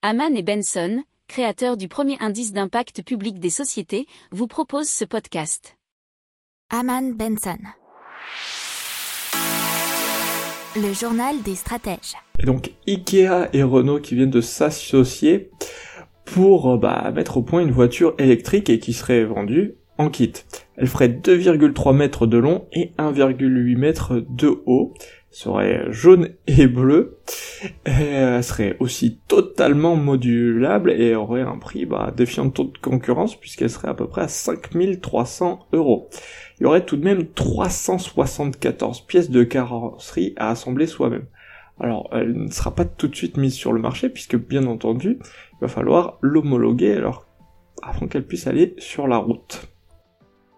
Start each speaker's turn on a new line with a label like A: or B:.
A: Haman et Benson, créateurs du premier indice d'impact public des sociétés, vous proposent ce podcast.
B: Haman Benson. Le journal des stratèges.
C: Et donc Ikea et Renault qui viennent de s'associer pour euh, bah, mettre au point une voiture électrique et qui serait vendue en kit. Elle ferait 2,3 mètres de long et 1,8 mètres de haut, serait jaune et bleu, et elle serait aussi totalement modulable et aurait un prix bah, défiant de de concurrence puisqu'elle serait à peu près à 5300 euros. Il y aurait tout de même 374 pièces de carrosserie à assembler soi-même. Alors, elle ne sera pas tout de suite mise sur le marché puisque bien entendu, il va falloir l'homologuer alors avant qu'elle puisse aller sur la route.